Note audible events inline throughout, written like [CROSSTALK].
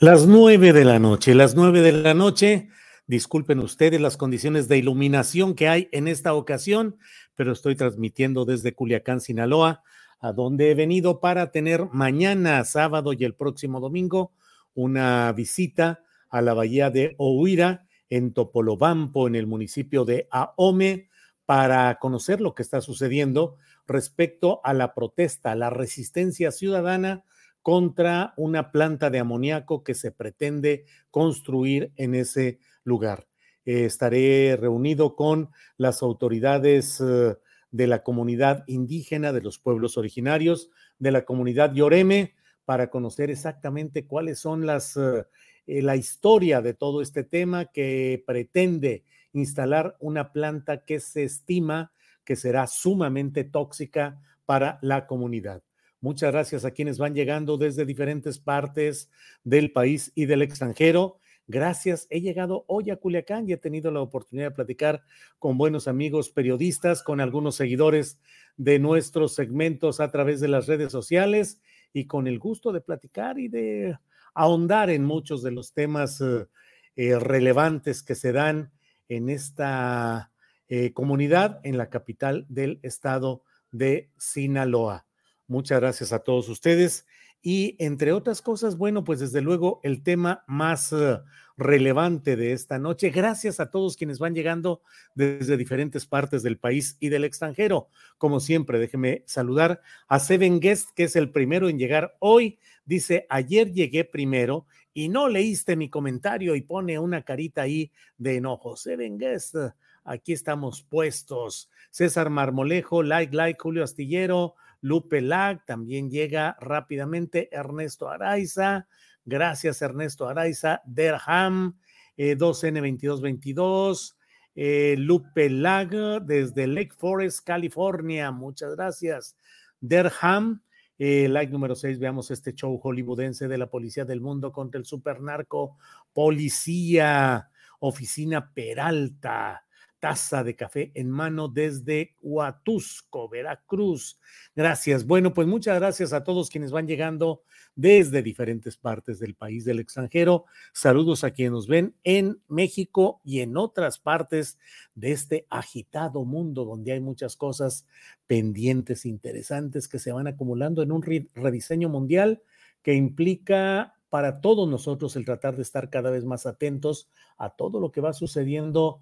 Las nueve de la noche, las nueve de la noche. Disculpen ustedes las condiciones de iluminación que hay en esta ocasión, pero estoy transmitiendo desde Culiacán, Sinaloa, a donde he venido para tener mañana, sábado y el próximo domingo una visita a la bahía de Ohuira en Topolobampo, en el municipio de Ahome, para conocer lo que está sucediendo respecto a la protesta, a la resistencia ciudadana contra una planta de amoníaco que se pretende construir en ese lugar. Eh, estaré reunido con las autoridades eh, de la comunidad indígena, de los pueblos originarios, de la comunidad Yoreme, para conocer exactamente cuáles son las, eh, la historia de todo este tema que pretende instalar una planta que se estima que será sumamente tóxica para la comunidad. Muchas gracias a quienes van llegando desde diferentes partes del país y del extranjero. Gracias. He llegado hoy a Culiacán y he tenido la oportunidad de platicar con buenos amigos periodistas, con algunos seguidores de nuestros segmentos a través de las redes sociales y con el gusto de platicar y de ahondar en muchos de los temas eh, eh, relevantes que se dan en esta eh, comunidad en la capital del estado de Sinaloa. Muchas gracias a todos ustedes. Y entre otras cosas, bueno, pues desde luego el tema más eh, relevante de esta noche, gracias a todos quienes van llegando desde diferentes partes del país y del extranjero. Como siempre, déjeme saludar a Seven Guest, que es el primero en llegar hoy. Dice, ayer llegué primero y no leíste mi comentario y pone una carita ahí de enojo. Seven Guest, aquí estamos puestos. César Marmolejo, like, like, Julio Astillero, Lupe Lag, también llega rápidamente Ernesto Araiza. Gracias, Ernesto Araiza. Derham, 2N2222. Eh, eh, Lupe Lag, desde Lake Forest, California. Muchas gracias. Derham, eh, like número 6, veamos este show hollywoodense de la Policía del Mundo contra el supernarco. Policía, Oficina Peralta taza de café en mano desde Huatusco, Veracruz. Gracias. Bueno, pues muchas gracias a todos quienes van llegando desde diferentes partes del país, del extranjero. Saludos a quienes nos ven en México y en otras partes de este agitado mundo donde hay muchas cosas pendientes, interesantes que se van acumulando en un rediseño mundial que implica para todos nosotros el tratar de estar cada vez más atentos a todo lo que va sucediendo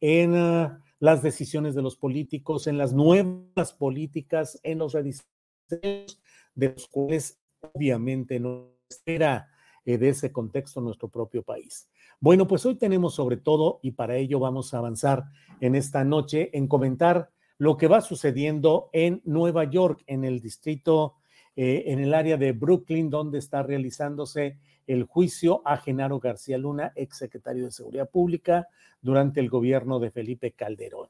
en ah, las decisiones de los políticos, en las nuevas políticas, en los rediseños de los cuales obviamente no espera eh, de ese contexto nuestro propio país. Bueno, pues hoy tenemos sobre todo, y para ello vamos a avanzar en esta noche, en comentar lo que va sucediendo en Nueva York, en el distrito, eh, en el área de Brooklyn, donde está realizándose el juicio a Genaro García Luna, exsecretario de Seguridad Pública, durante el gobierno de Felipe Calderón.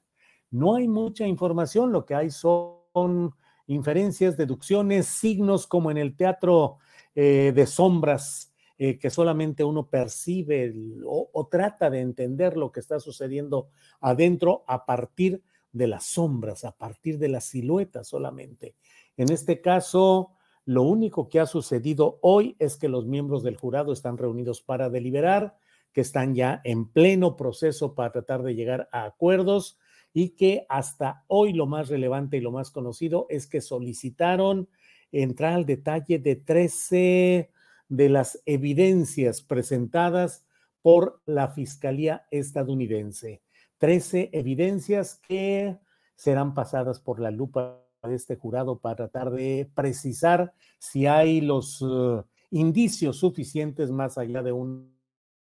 No hay mucha información, lo que hay son inferencias, deducciones, signos como en el teatro eh, de sombras, eh, que solamente uno percibe o, o, trata de entender lo que está sucediendo adentro a partir de las sombras, a partir de las siluetas solamente. En este caso, lo único que ha sucedido hoy es que los miembros del jurado están reunidos para deliberar, que están ya en pleno proceso para tratar de llegar a acuerdos y que hasta hoy lo más relevante y lo más conocido es que solicitaron entrar al detalle de 13 de las evidencias presentadas por la Fiscalía estadounidense. 13 evidencias que serán pasadas por la lupa este jurado para tratar de precisar si hay los uh, indicios suficientes más allá de una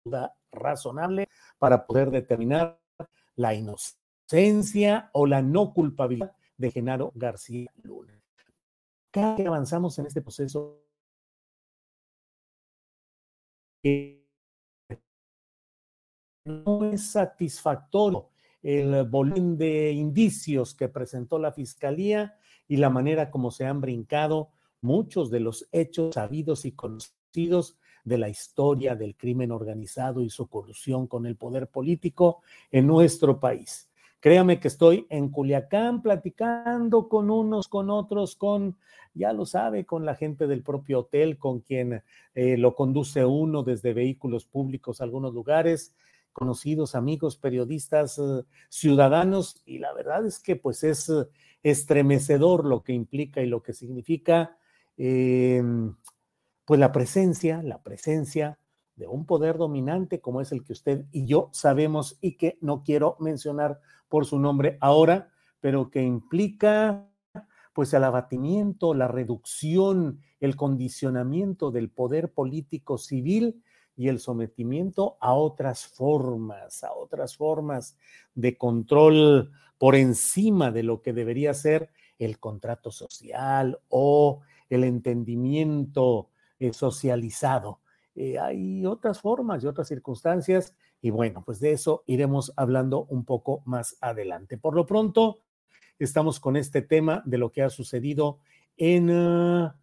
duda razonable para poder determinar la inocencia o la no culpabilidad de Genaro García Luna. Cada que avanzamos en este proceso, no es satisfactorio el volumen de indicios que presentó la fiscalía y la manera como se han brincado muchos de los hechos sabidos y conocidos de la historia del crimen organizado y su colusión con el poder político en nuestro país. Créame que estoy en Culiacán platicando con unos, con otros, con, ya lo sabe, con la gente del propio hotel, con quien eh, lo conduce uno desde vehículos públicos a algunos lugares, conocidos, amigos, periodistas, eh, ciudadanos, y la verdad es que pues es eh, estremecedor lo que implica y lo que significa, em, pues la presencia, la presencia de un poder dominante como es el que usted y yo sabemos y que no quiero mencionar por su nombre ahora, pero que implica pues el abatimiento, la reducción, el condicionamiento del poder político civil y el sometimiento a otras formas, a otras formas de control por encima de lo que debería ser el contrato social o el entendimiento eh, socializado. Eh, hay otras formas y otras circunstancias y bueno, pues de eso iremos hablando un poco más adelante. Por lo pronto, estamos con este tema de lo que ha sucedido en, ah,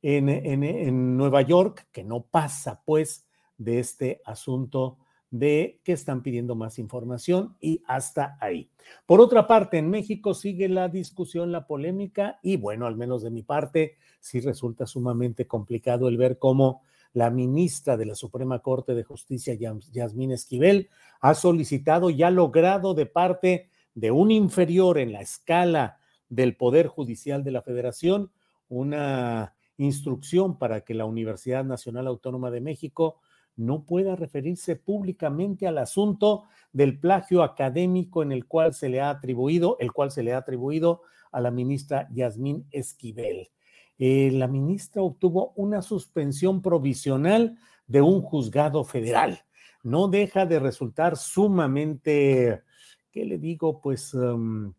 en, en Nueva York, que no pasa pues de este asunto de que están pidiendo más información y hasta ahí. Por otra parte, en México sigue la discusión, la polémica y bueno, al menos de mi parte, sí resulta sumamente complicado el ver cómo la ministra de la Suprema Corte de Justicia, Yasmín Esquivel, ha solicitado y ha logrado de parte de un inferior en la escala del Poder Judicial de la Federación una instrucción para que la Universidad Nacional Autónoma de México no pueda referirse públicamente al asunto del plagio académico en el cual se le ha atribuido, el cual se le ha atribuido a la ministra Yasmín Esquivel. Eh, la ministra obtuvo una suspensión provisional de un juzgado federal. No deja de resultar sumamente, ¿qué le digo? Pues um,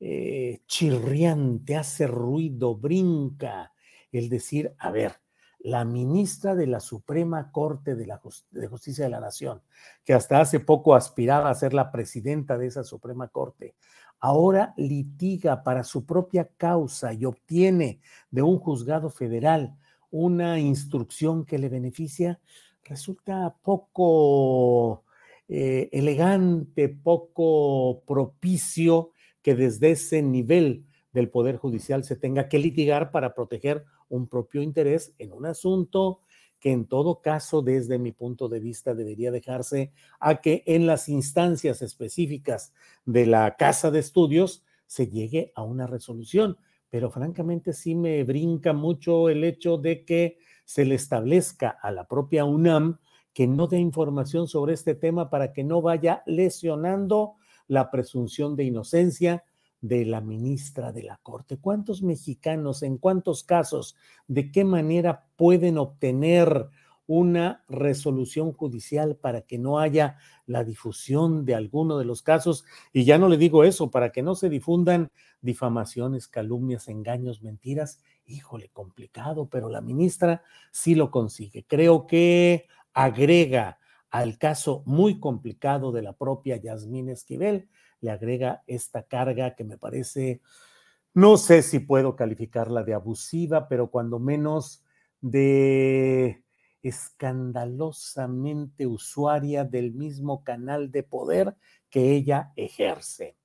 eh, chirriante, hace ruido, brinca el decir, a ver, la ministra de la Suprema Corte de, la Justicia de la Nación, que hasta hace poco aspiraba a ser la presidenta de esa Suprema Corte, ahora litiga para su propia causa y obtiene de un juzgado federal una instrucción que le beneficia, resulta poco eh, elegante, poco propicio que desde ese nivel del Poder Judicial se tenga que litigar para proteger un propio interés en un asunto que en todo caso, desde mi punto de vista, debería dejarse a que en las instancias específicas de la casa de estudios se llegue a una resolución. Pero francamente sí me brinca mucho el hecho de que se le establezca a la propia UNAM que no dé información sobre este tema para que no vaya lesionando la presunción de inocencia de la ministra de la Corte. ¿Cuántos mexicanos, en cuántos casos, de qué manera pueden obtener una resolución judicial para que no haya la difusión de alguno de los casos? Y ya no le digo eso, para que no se difundan difamaciones, calumnias, engaños, mentiras. Híjole, complicado, pero la ministra sí lo consigue. Creo que agrega al caso muy complicado de la propia Yasmín Esquivel, le agrega esta carga que me parece, no sé si puedo calificarla de abusiva, pero cuando menos de escandalosamente usuaria del mismo canal de poder que ella ejerce.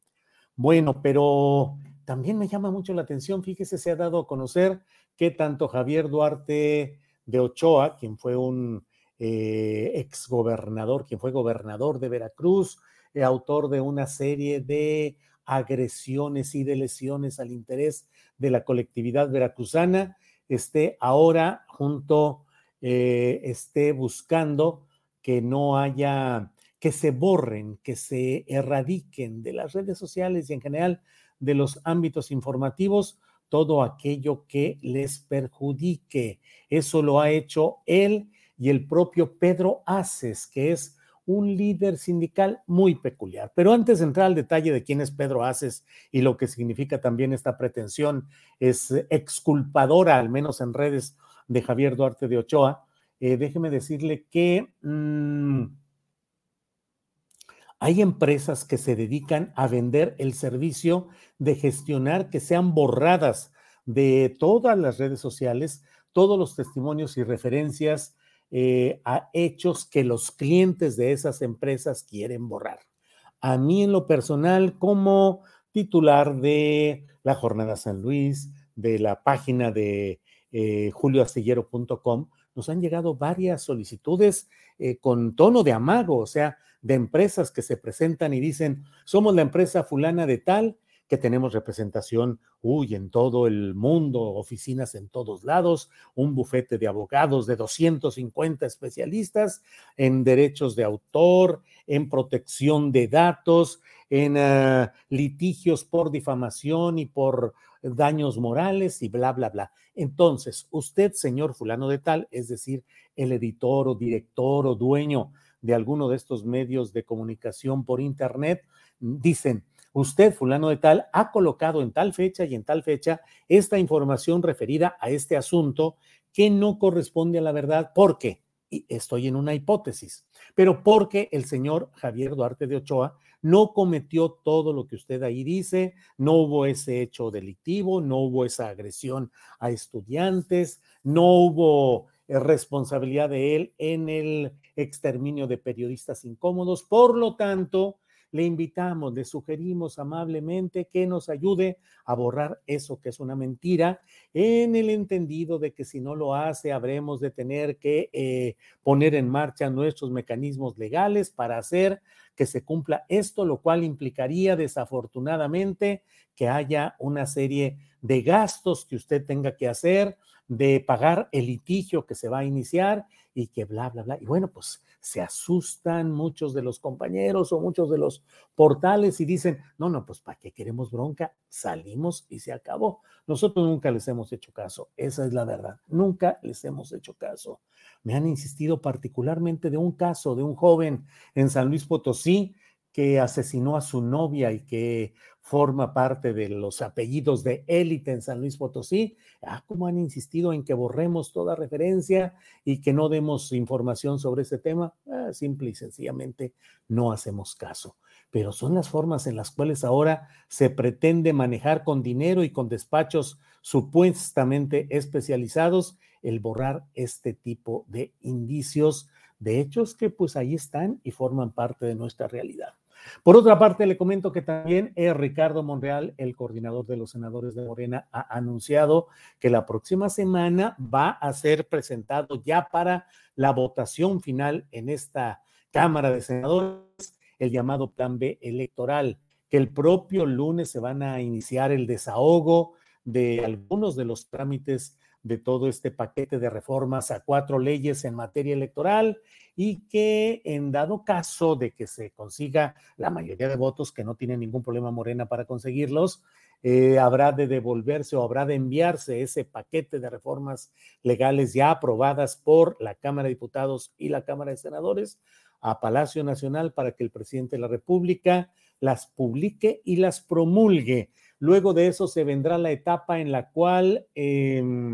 Bueno, pero también me llama mucho la atención, fíjese, se ha dado a conocer que tanto Javier Duarte de Ochoa, quien fue un eh, exgobernador, quien fue gobernador de Veracruz, autor de una serie de agresiones y de lesiones al interés de la colectividad veracruzana, esté ahora junto, eh, esté buscando que no haya, que se borren, que se erradiquen de las redes sociales y en general de los ámbitos informativos todo aquello que les perjudique. Eso lo ha hecho él y el propio Pedro Aces, que es un líder sindical muy peculiar. Pero antes de entrar al detalle de quién es Pedro Aces y lo que significa también esta pretensión es exculpadora, al menos en redes de Javier Duarte de Ochoa, eh, déjeme decirle que mm, hay empresas que se dedican a vender el servicio de gestionar que sean borradas de todas las redes sociales todos los testimonios y referencias eh, a hechos que los clientes de esas empresas quieren borrar. A mí en lo personal, como titular de la Jornada San Luis, de la página de eh, julioastillero.com, nos han llegado varias solicitudes eh, con tono de amago, o sea, de empresas que se presentan y dicen, somos la empresa fulana de tal, que tenemos representación, uy, en todo el mundo, oficinas en todos lados, un bufete de abogados de 250 especialistas en derechos de autor, en protección de datos, en uh, litigios por difamación y por daños morales y bla, bla, bla. Entonces, usted, señor fulano de tal, es decir, el editor o director o dueño de alguno de estos medios de comunicación por Internet, dicen, usted, fulano de tal, ha colocado en tal fecha y en tal fecha esta información referida a este asunto que no corresponde a la verdad. ¿Por qué? Y estoy en una hipótesis, pero porque el señor Javier Duarte de Ochoa no cometió todo lo que usted ahí dice, no hubo ese hecho delictivo, no hubo esa agresión a estudiantes, no hubo eh, responsabilidad de él en el exterminio de periodistas incómodos. Por lo tanto, le invitamos, le sugerimos amablemente que nos ayude a borrar eso que es una mentira, en el entendido de que si no lo hace, habremos de tener que eh, poner en marcha nuestros mecanismos legales para hacer que se cumpla esto, lo cual implicaría desafortunadamente que haya una serie de gastos que usted tenga que hacer, de pagar el litigio que se va a iniciar y que bla, bla, bla. Y bueno, pues se asustan muchos de los compañeros o muchos de los portales y dicen, no, no, pues ¿para qué queremos bronca? Salimos y se acabó. Nosotros nunca les hemos hecho caso, esa es la verdad, nunca les hemos hecho caso. Me han insistido particularmente de un caso de un joven en San Luis Potosí que asesinó a su novia y que forma parte de los apellidos de élite en San Luis Potosí. Ah, cómo han insistido en que borremos toda referencia y que no demos información sobre ese tema. Ah, simple y sencillamente no hacemos caso. Pero son las formas en las cuales ahora se pretende manejar con dinero y con despachos supuestamente especializados el borrar este tipo de indicios de hechos que pues ahí están y forman parte de nuestra realidad. Por otra parte, le comento que también Ricardo Monreal, el coordinador de los senadores de Morena, ha anunciado que la próxima semana va a ser presentado ya para la votación final en esta Cámara de Senadores el llamado Plan B electoral, que el propio lunes se van a iniciar el desahogo de algunos de los trámites de todo este paquete de reformas a cuatro leyes en materia electoral y que en dado caso de que se consiga la mayoría de votos, que no tiene ningún problema Morena para conseguirlos, eh, habrá de devolverse o habrá de enviarse ese paquete de reformas legales ya aprobadas por la Cámara de Diputados y la Cámara de Senadores a Palacio Nacional para que el presidente de la República las publique y las promulgue. Luego de eso se vendrá la etapa en la cual eh,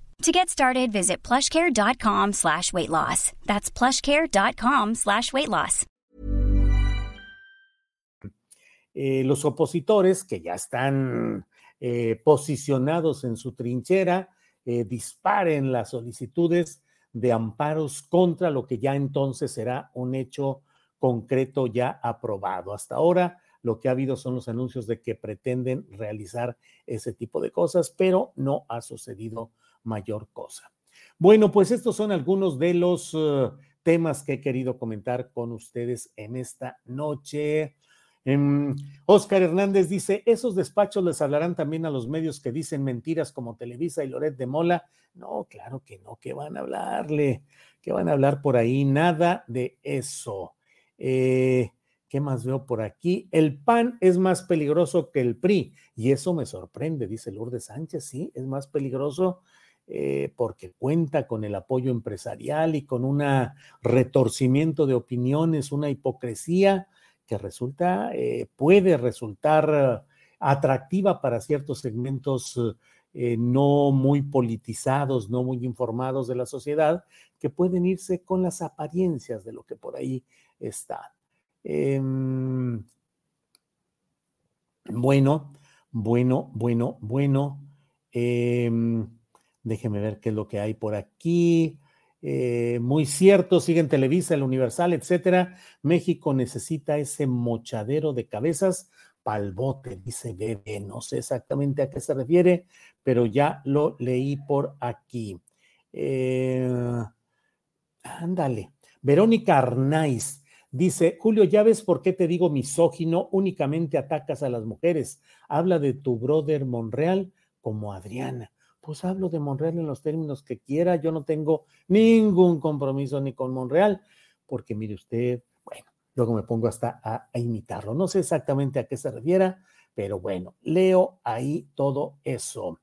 To get started, visit plushcare.com slash weight loss. That's plushcare.com slash weight loss. Eh, los opositores que ya están eh, posicionados en su trinchera eh, disparen las solicitudes de amparos contra lo que ya entonces será un hecho concreto ya aprobado. Hasta ahora lo que ha habido son los anuncios de que pretenden realizar ese tipo de cosas, pero no ha sucedido mayor cosa. Bueno, pues estos son algunos de los uh, temas que he querido comentar con ustedes en esta noche. Oscar Hernández dice, esos despachos les hablarán también a los medios que dicen mentiras como Televisa y Loret de Mola. No, claro que no, que van a hablarle, que van a hablar por ahí, nada de eso. Eh, ¿Qué más veo por aquí? El PAN es más peligroso que el PRI y eso me sorprende, dice Lourdes Sánchez, sí, es más peligroso eh, porque cuenta con el apoyo empresarial y con un retorcimiento de opiniones, una hipocresía que resulta, eh, puede resultar atractiva para ciertos segmentos no muy politizados, no muy informados de la sociedad, que pueden irse con las apariencias de lo que por ahí está. Em, bueno, bueno, bueno, bueno. Em, déjeme ver qué es lo que hay por aquí. Eh, muy cierto, siguen Televisa, el Universal, etcétera. México necesita ese mochadero de cabezas pal bote, dice Bebe. No sé exactamente a qué se refiere, pero ya lo leí por aquí. Eh, ándale. Verónica Arnaiz Dice, Julio, ya ves por qué te digo misógino, únicamente atacas a las mujeres. Habla de tu brother Monreal como Adriana. Pues hablo de Monreal en los términos que quiera. Yo no tengo ningún compromiso ni con Monreal, porque mire usted, bueno, luego me pongo hasta a, imitarlo. No sé exactamente a qué se refiera, pero bueno, leo ahí todo eso.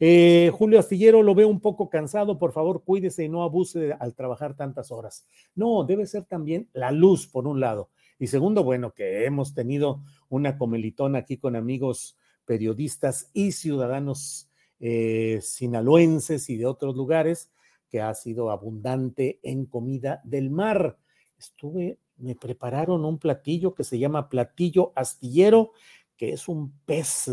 Eh, Julio Astillero lo veo un poco cansado, por favor cuídese y no abuse al trabajar tantas horas. No, debe ser también la luz, por un lado. Y segundo, bueno, que hemos tenido una comelitona aquí con amigos periodistas y ciudadanos eh, sinaloenses y de otros lugares, que ha sido abundante en comida del mar. Estuve, me prepararon un platillo que se llama platillo astillero, que es un pez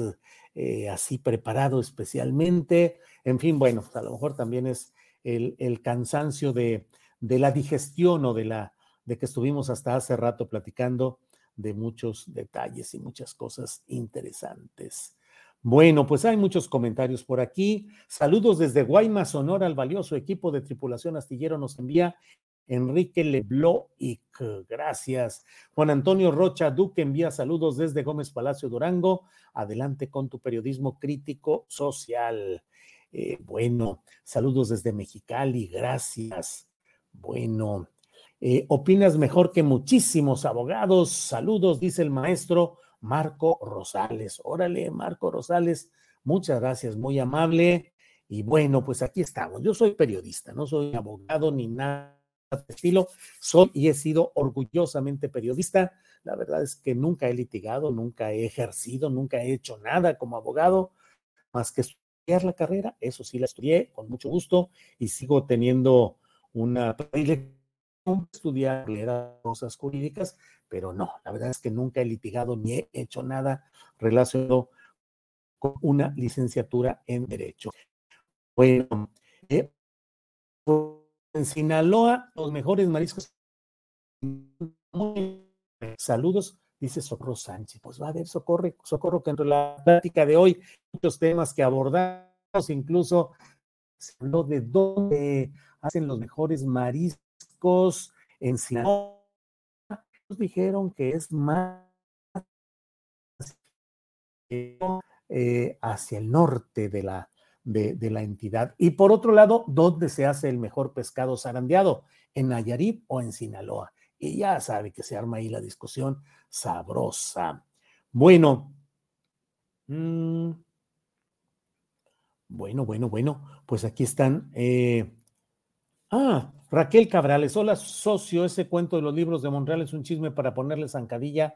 eh, así preparado especialmente. En fin, bueno, pues, a lo mejor también es el, cansancio de, la digestión o de, la, de que estuvimos hasta hace rato platicando de muchos detalles y muchas cosas interesantes. Bueno, pues hay muchos comentarios por aquí. Saludos desde Guaymas, Sonora, al valioso equipo de tripulación astillero nos envía Enrique y gracias. Juan Antonio Rocha Duque envía saludos desde Gómez Palacio Durango. Adelante con tu periodismo crítico social. Eh, bueno, saludos desde Mexicali, gracias. Bueno, eh, opinas mejor que muchísimos abogados. Saludos, dice el maestro Marco Rosales. Órale, Marco Rosales, muchas gracias, muy amable. Y bueno, pues aquí estamos. Yo soy periodista, no soy abogado ni nada estilo. Soy y he sido orgullosamente periodista. La verdad es que nunca he litigado, nunca he ejercido, nunca he hecho nada como abogado, más que estudiar la carrera. Eso sí la estudié con mucho gusto y sigo teniendo una estudiar cosas jurídicas, pero no, la verdad es que nunca he litigado ni he hecho nada relacionado con una licenciatura en Derecho. Bueno, eh, en Sinaloa, los mejores mariscos. Saludos, dice Socorro Sánchez. Pues va a haber socorro, socorro que entre la plática de hoy, muchos temas que abordamos, incluso se habló de dónde hacen los mejores mariscos en Sinaloa. Dijeron que es más eh, hacia el norte de la, de, de, la entidad. Y por otro lado, ¿dónde se hace el mejor pescado zarandeado? ¿En Nayarit o en Sinaloa? Y ya sabe que se arma ahí la discusión sabrosa. Bueno. Mmm, bueno, bueno, bueno, pues aquí están. Eh, ah, Raquel Cabrales, hola socio, ese cuento de los libros de Monreal es un chisme para ponerle zancadilla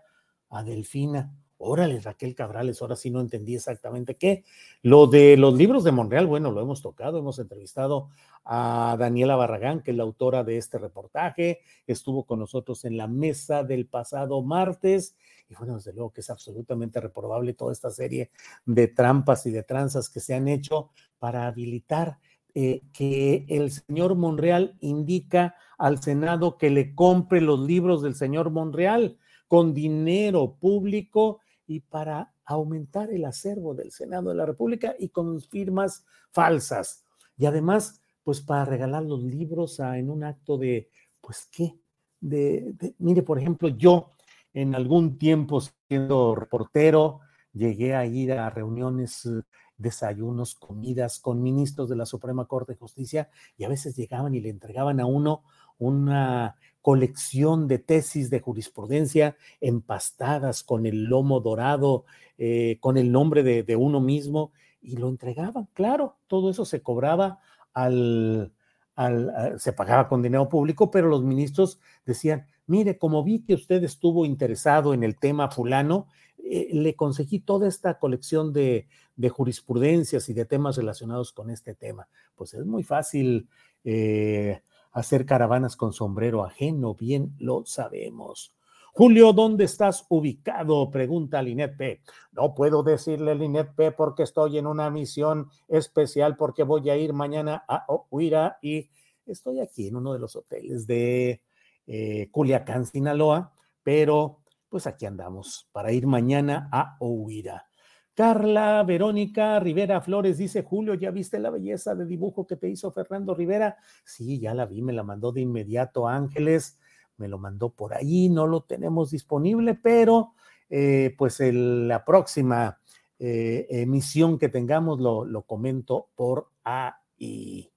a Delfina. Órale, Raquel Cabrales, ahora sí no entendí exactamente qué. Lo de los libros de Monreal, bueno, lo hemos tocado, hemos entrevistado a Daniela Barragán, que es la autora de este reportaje, estuvo con nosotros en la mesa del pasado martes y bueno, desde luego que es absolutamente reprobable toda esta serie de trampas y de tranzas que se han hecho para habilitar eh, que el señor Monreal indica al Senado que le compre los libros del señor Monreal con dinero público y para aumentar el acervo del Senado de la República y con firmas falsas. Y además, pues para regalar los libros en un acto de, pues qué, de, mire, por ejemplo, yo en algún tiempo siendo reportero, llegué a ir a reuniones, eh, desayunos, comidas con ministros de la Suprema Corte de Justicia y a veces llegaban y le entregaban a uno una colección de tesis de jurisprudencia empastadas con el lomo dorado, eh, con el nombre de, uno mismo, y lo entregaban. Claro, todo eso se cobraba al, al, se pagaba con dinero público, pero los ministros decían, mire, como vi que usted estuvo interesado en el tema fulano, eh, le conseguí toda esta colección de, de, jurisprudencias y de temas relacionados con este tema. Pues es muy fácil eh, hacer caravanas con sombrero ajeno, bien lo sabemos. Julio, ¿dónde estás ubicado? Pregunta Linet P. No puedo decirle Linet P porque estoy en una misión especial porque voy a ir mañana a Huira y estoy aquí en uno de los hoteles de eh, Culiacán, Sinaloa, pero pues aquí andamos para ir mañana a Ohuira. Carla Verónica Rivera Flores dice, Julio, ¿ya viste la belleza de dibujo que te hizo Fernando Rivera? Sí, ya la vi, me la mandó de inmediato Ángeles, me lo mandó por ahí, no lo tenemos disponible, pero eh, pues la próxima eh, emisión que tengamos lo, lo comento por ahí.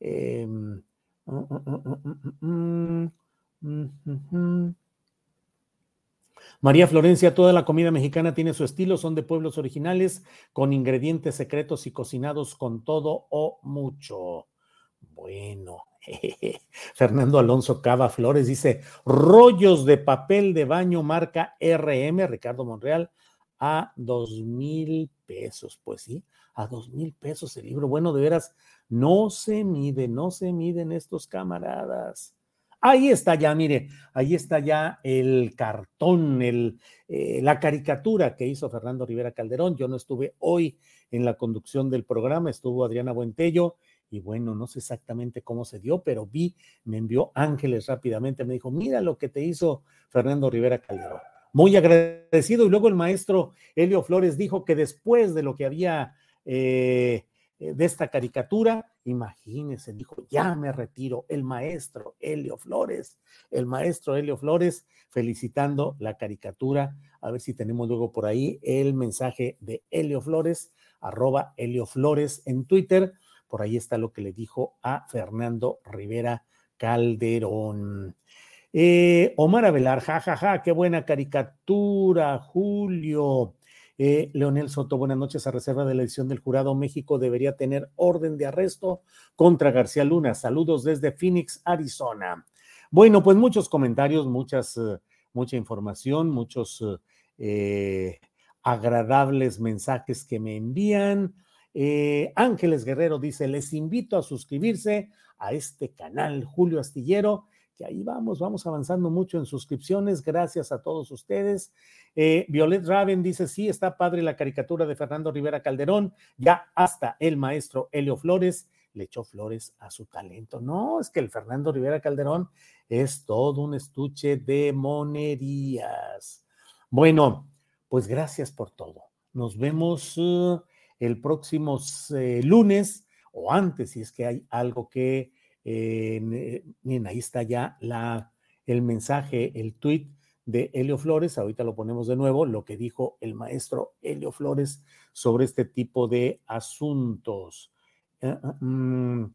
Eh, mm, mm, mm, María Florencia, toda la comida mexicana tiene su estilo, son de pueblos originales, con ingredientes secretos y cocinados con todo o mucho. Bueno, [LAUGHS] Fernando Alonso Cava Flores dice, rollos de papel de baño marca RM, Ricardo Monreal, a dos mil pesos. Pues sí, a dos mil pesos el libro. Bueno, de veras, no se mide, no se miden estos camaradas. Ahí está ya, mire, ahí está ya el cartón, el, eh, la caricatura que hizo Fernando Rivera Calderón. Yo no estuve hoy en la conducción del programa, estuvo Adriana Buentello y bueno, no sé exactamente cómo se dio, pero vi, me envió Ángeles rápidamente, me dijo, mira lo que te hizo Fernando Rivera Calderón. Muy agradecido. Y luego el maestro Helio Flores dijo que después de lo que había eh, de esta caricatura, imagínense, dijo, ya me retiro, el maestro Helio Flores, el maestro Helio Flores, felicitando la caricatura, a ver si tenemos luego por ahí el mensaje de Helio Flores, arroba Helio Flores en Twitter, por ahí está lo que le dijo a Fernando Rivera Calderón. Eh, Omar Avelar, jajaja, ja, ja, qué buena caricatura, Julio. Eh, Leonel Soto, buenas noches. A reserva de la edición del jurado, México debería tener orden de arresto contra García Luna. Saludos desde Phoenix, Arizona. Bueno, pues muchos comentarios, muchas, uh, mucha información, muchos eh, agradables mensajes que me envían. Eh, Ángeles Guerrero dice, les invito a suscribirse a este canal, Julio Astillero que ahí vamos, vamos avanzando mucho en suscripciones, gracias a todos ustedes. Eh, Violet Raven dice, sí, está padre la caricatura de Fernando Rivera Calderón, ya hasta el maestro Helio Flores le echó flores a su talento. No, es que el Fernando Rivera Calderón es todo un estuche de monerías. Bueno, pues gracias por todo. Nos vemos uh, el próximo uh, lunes o antes, si es que hay algo que eh, miren, ahí está ya la, el mensaje, el tweet de Helio Flores. Ahorita lo ponemos de nuevo, lo que dijo el maestro Helio Flores sobre este tipo de asuntos. Ah, ah, mm.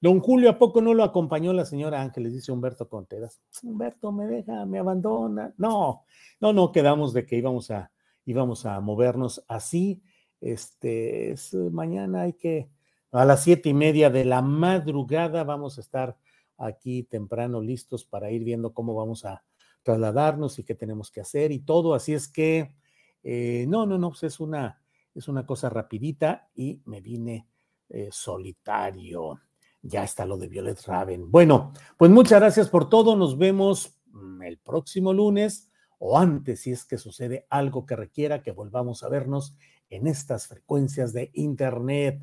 Don Julio, ¿a poco no lo acompañó la señora Ángeles? Dice Humberto Conteras. Humberto, me deja, me abandona. No, no, no, quedamos de que íbamos a, íbamos a movernos así. Este, es, mañana hay que, a las siete y media de la madrugada vamos a estar aquí temprano listos para ir viendo cómo vamos a trasladarnos y qué tenemos que hacer y todo. Así es que, eh, no, no, no, pues es una, es una cosa rapidita y me vine eh, solitario. Ya está lo de Violet Raven. Bueno, pues muchas gracias por todo. Nos vemos mm, el próximo lunes o antes si es que sucede algo que requiera que volvamos a vernos en estas frecuencias de Internet.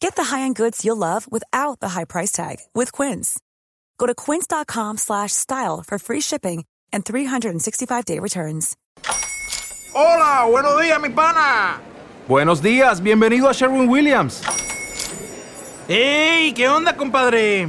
Get the high-end goods you'll love without the high price tag with Quince. Go to quince.com/style for free shipping and 365-day returns. Hola, buenos días, mi pana. Buenos días, bienvenido a Sherwin Williams. ¡Ey! ¿Qué onda, compadre?